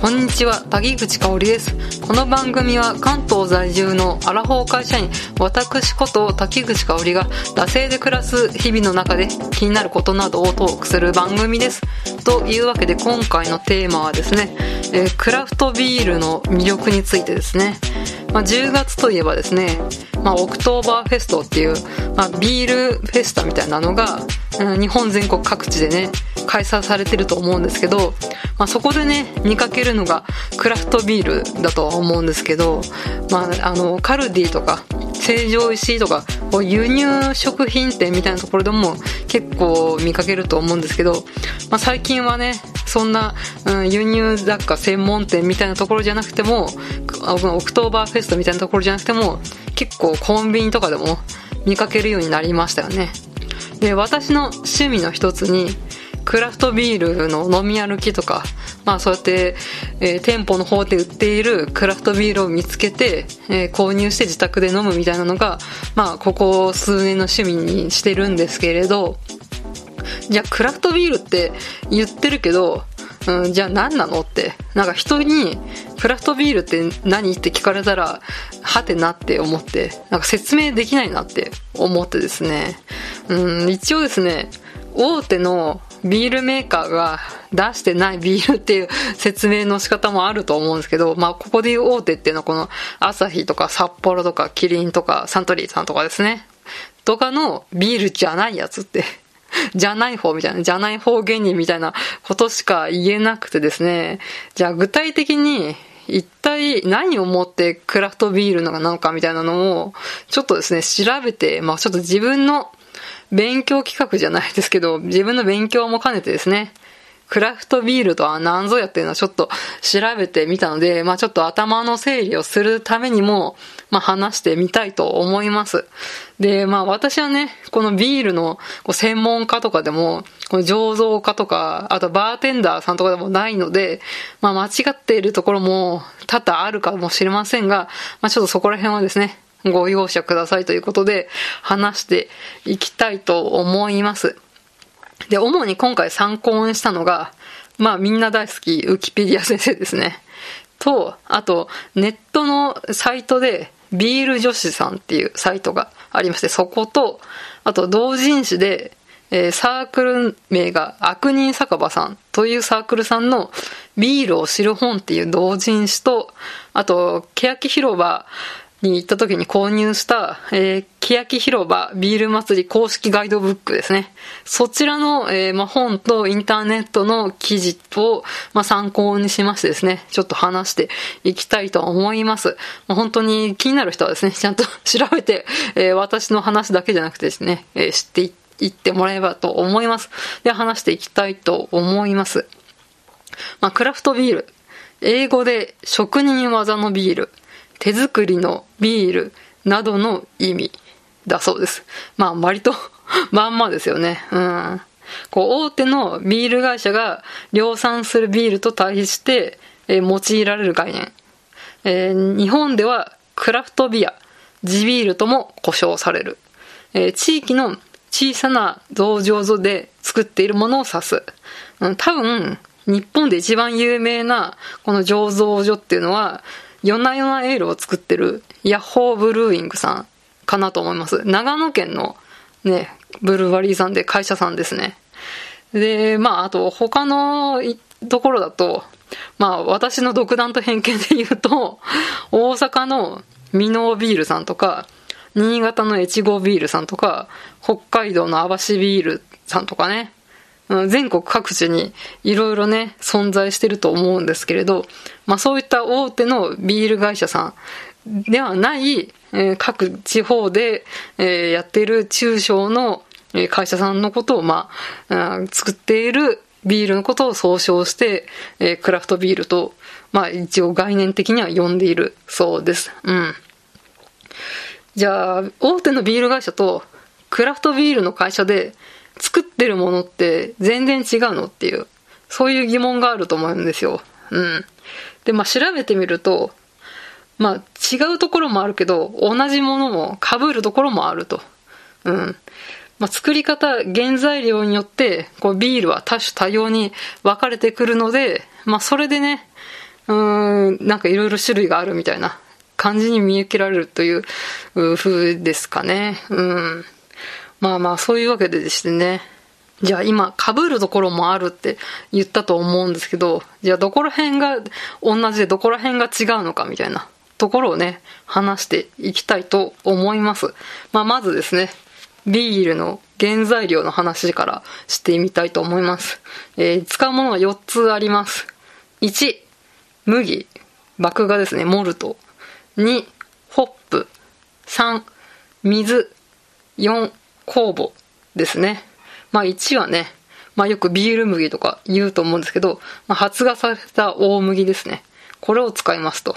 こんにちは、滝口香織です。この番組は関東在住のアラフォー会社員、私こと滝口香織が、惰性で暮らす日々の中で気になることなどをトークする番組です。というわけで今回のテーマはですね、えークラフトビールの魅力についてですね。まあ、10月といえばですね、まあ、オクトーバーフェストっていう、まあ、ビールフェスタみたいなのが、日本全国各地でね、開催されてると思うんですけど、まあ、そこでね、見かけるのがクラフトビールだとは思うんですけど、まあ、あの、カルディとか、成城石井とか、輸入食品店みたいなところでも結構見かけると思うんですけど、まあ、最近はね、そんな、うん、輸入雑貨専門店みたいなところじゃなくても、オクトーバーフェストみたいなところじゃなくても、結構コンビニとかでも見かけるようになりましたよね。で、私の趣味の一つに、クラフトビールの飲み歩きとか、まあそうやって、えー店舗の方で売っているクラフトビールを見つけて、えー購入して自宅で飲むみたいなのが、まあここ数年の趣味にしてるんですけれど、じゃあクラフトビールって言ってるけど、うん、じゃあ何なのって。なんか人に、クラフトビールって何？って聞かれたら、はてなって思って、なんか説明できないなって思ってですね。うん、一応ですね、大手のビールメーカーが出してないビールっていう説明の仕方もあると思うんですけど、まあここでいう大手っていうのはこのアサヒとか札幌とかキリンとかサントリーさんとかですね。とかのビールじゃないやつってじゃない方みたいな、じゃない方芸人みたいなことしか言えなくてですね、じゃあ具体的に一体何をもってクラフトビールなのかみたいなのを、ちょっとですね、調べて、まあちょっと自分の勉強企画じゃないですけど、自分の勉強も兼ねてですね、クラフトビールとは何ぞやっていうのはちょっと調べてみたので、まあちょっと頭の整理をするためにも、まあ話してみたいと思います。で、まあ私はね、このビールの専門家とかでも、この醸造家とか、あとバーテンダーさんとかでもないので、まあ間違っているところも多々あるかもしれませんが、まあちょっとそこら辺はですね、ご容赦くださいということで話していきたいと思います。で、主に今回参考にしたのが、まあみんな大好きウキペディア先生ですね。と、あと、ネットのサイトで、ビール女子さんっていうサイトがありまして、そこと、あと同人誌で、えーサークル名が悪人酒場さんというサークルさんのビールを知る本っていう同人誌と、あと、欅広場に行った時に購入した、えー、欅広場ビール祭り公式ガイドブックですね。そちらの、えーま、本とインターネットの記事を、ま、参考にしましてですね、ちょっと話していきたいと思います。ま、本当に気になる人はですね、ちゃんと調べて、えー私の話だけじゃなくてですね、えー知っていってもらえればと思います。で話していきたいと思います。ま、クラフトビール。英語で職人技のビール、手作りのビールなどの意味だそうです。まあ、割と まんまですよね。うん。こう、大手のビール会社が量産するビールと対比して、えー用いられる概念。えー日本ではクラフトビア、地ビールとも呼称される。えー地域の小さな造醸所で作っているものを指す。うん、多分、日本で一番有名なこの醸造所っていうのは、夜な夜なエールを作ってるヤッホーブルーイングさんかなと思います。長野県のね、ブルワリーさんで会社さんですね。で、まあ、あと他のところだと、まあ、私の独断と偏見で言うと、大阪のミノービールさんとか、新潟の越後ビールさんとか、北海道の網走ビールさんとかね、全国各地にいろいろね、存在してると思うんですけれど、まあそういった大手のビール会社さんではない、え各地方で、えやっている中小の会社さんのことを、まあ、作っているビールのことを総称して、えクラフトビールと、まあ一応概念的には呼んでいるそうです。うん。じゃあ、大手のビール会社とクラフトビールの会社で作ってるものって全然違うのっていう、そういう疑問があると思うんですよ。うん。で、まあ調べてみると、まあ違うところもあるけど、同じものも被るところもあると。うん。まあ作り方、原材料によって、こうビールは多種多様に分かれてくるので、まあそれでね、うーん、なんかいろいろ種類があるみたいな感じに見受けられるという風ですかね。うん。まあまあ、そういうわけででしてね。じゃあ今、被るところもあるって言ったと思うんですけど、じゃあどこら辺が同じでどこら辺が違うのかみたいなところをね、話していきたいと思います。まあまずですね、ビールの原材料の話からしてみたいと思います。えー、使うものは4つあります。1、麦、麦芽ですね、モルト。2、ホップ。3、水。4、酵母ですね。まあ1はね、まあよくビール麦とか言うと思うんですけど、まあ、発芽された大麦ですね。これを使いますと。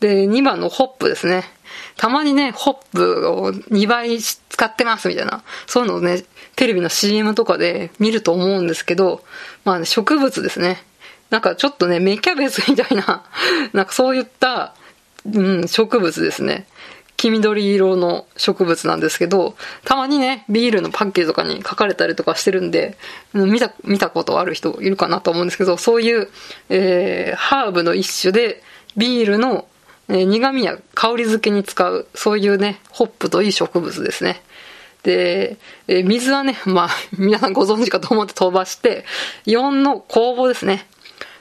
で、2番のホップですね。たまにね、ホップを2倍使ってますみたいな、そういうのをね、テレビの CM とかで見ると思うんですけど、まあ、ね、植物ですね。なんかちょっとね、芽キャベツみたいな、なんかそういった、うん、植物ですね。黄緑色の植物なんですけど、たまにね、ビールのパッケージとかに書かれたりとかしてるんで、見た、見たことある人いるかなと思うんですけど、そういう、えー、ハーブの一種で、ビールの、え、苦味や香り付けに使う、そういうね、ホップといい植物ですね。で、え、水はね、まあ、皆さんご存知かと思って飛ばして、4の酵母ですね。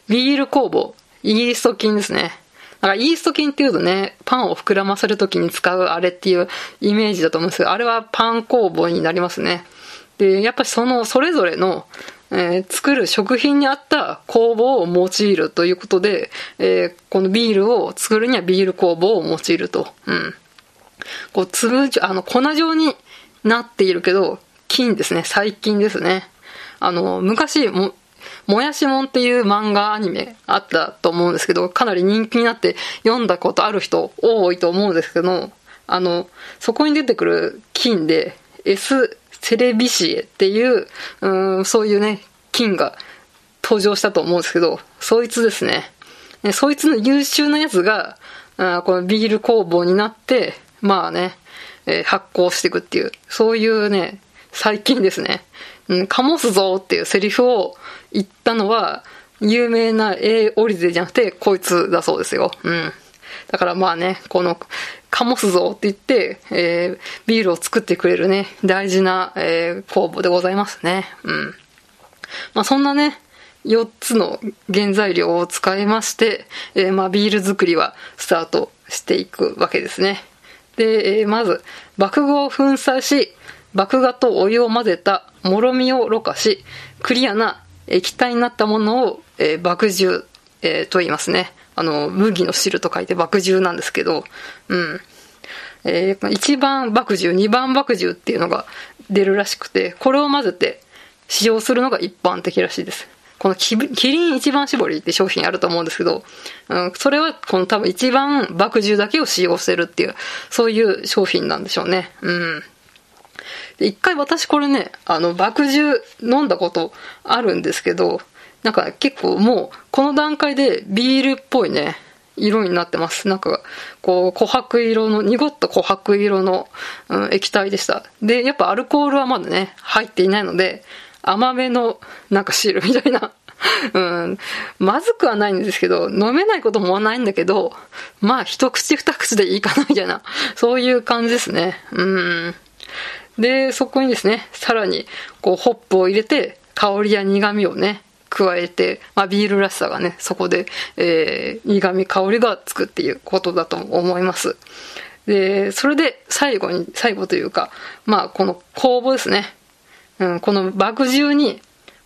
ビール酵母、イースト菌ですね。だからイースト菌っていうとね、パンを膨らませるときに使うあれっていうイメージだと思うんですけど、あれはパン工房になりますね。で、やっぱりその、それぞれの、えー、作る食品に合った酵母を用いるということで、えー、このビールを作るにはビール酵母を用いると。うん。こう、粒、あの、粉状になっているけど、菌ですね。細菌ですね。あの、昔、も、もやしもんっていう漫画アニメあったと思うんですけど、かなり人気になって読んだことある人多いと思うんですけど、あの、そこに出てくる菌で、S セレビシエっていう、うん、そういうね、菌が登場したと思うんですけど、そいつですね。そいつの優秀なやつが、あこのビール工房になって、まあね、えー、発酵していくっていう、そういうね、細菌ですね。うん、醸すぞっていうセリフを言ったのは、有名な A オリゼじゃなくて、こいつだそうですよ。うん。だからまあね、この、醸すぞって言って、えー、ビールを作ってくれるね、大事な、えー、工房でございますね。うん。まあそんなね、4つの原材料を使いまして、えー、まあビール作りはスタートしていくわけですね。で、えー、まず、麦芽を粉砕し、麦芽とお湯を混ぜたもろみをろ過し、クリアな液体になったものを、えー、麦汁、えー、と言いますね。あの、麦の汁と書いて麦汁なんですけど、うん。えー、1番麦汁、2番麦汁っていうのが出るらしくて、これを混ぜて使用するのが一般的らしいです。このキリン一番搾りって商品あると思うんですけど、うん、それはこの多分一番麦汁だけを使用してるっていう、そういう商品なんでしょうね。うん。一回私これね、あの、麦汁飲んだことあるんですけど、なんか結構もう、この段階でビールっぽいね、色になってます。なんか、こう、琥珀色の、濁った琥珀色の、うん、液体でした。で、やっぱアルコールはまだね、入っていないので、甘めの、なんか汁みたいな。うん、まずくはないんですけど、飲めないこともないんだけど、まあ一口二口でいいかなみたいな、そういう感じですね。うん。で、そこにですね、さらに、こう、ホップを入れて、香りや苦味をね、加えて、まあ、ビールらしさがね、そこで、えー、苦味、香りがつくっていうことだと思います。で、それで最後に、最後というか、まあ、この酵母ですね。うん、この麦汁に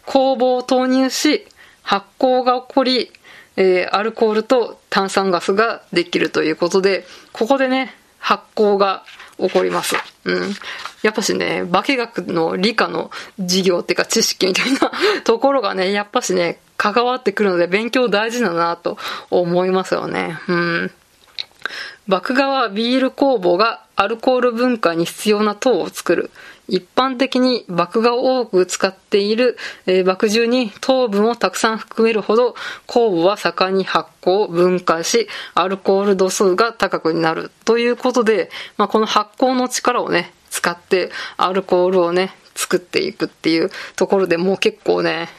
酵母を投入し、発酵が起こり、えー、アルコールと炭酸ガスができるということで、ここでね、発酵が起こります。うん。やっぱしね、化学の理科の授業っていうか知識みたいな ところがね、やっぱしね、関わってくるので勉強大事だなと思いますよね。うん。麦芽はビール酵母がアルコール分解に必要な糖を作る。一般的に麦芽を多く使っている、えー、麦汁に糖分をたくさん含めるほど酵母は盛んに発酵、分解し、アルコール度数が高くなるということで、まあ、この発酵の力をね、使ってアルコールをね、作っていくっていうところでもう結構ね、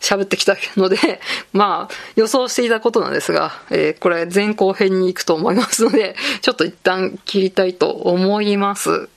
喋ってきたので、まあ、予想していたことなんですが、えー、これ前後編に行くと思いますので、ちょっと一旦切りたいと思います。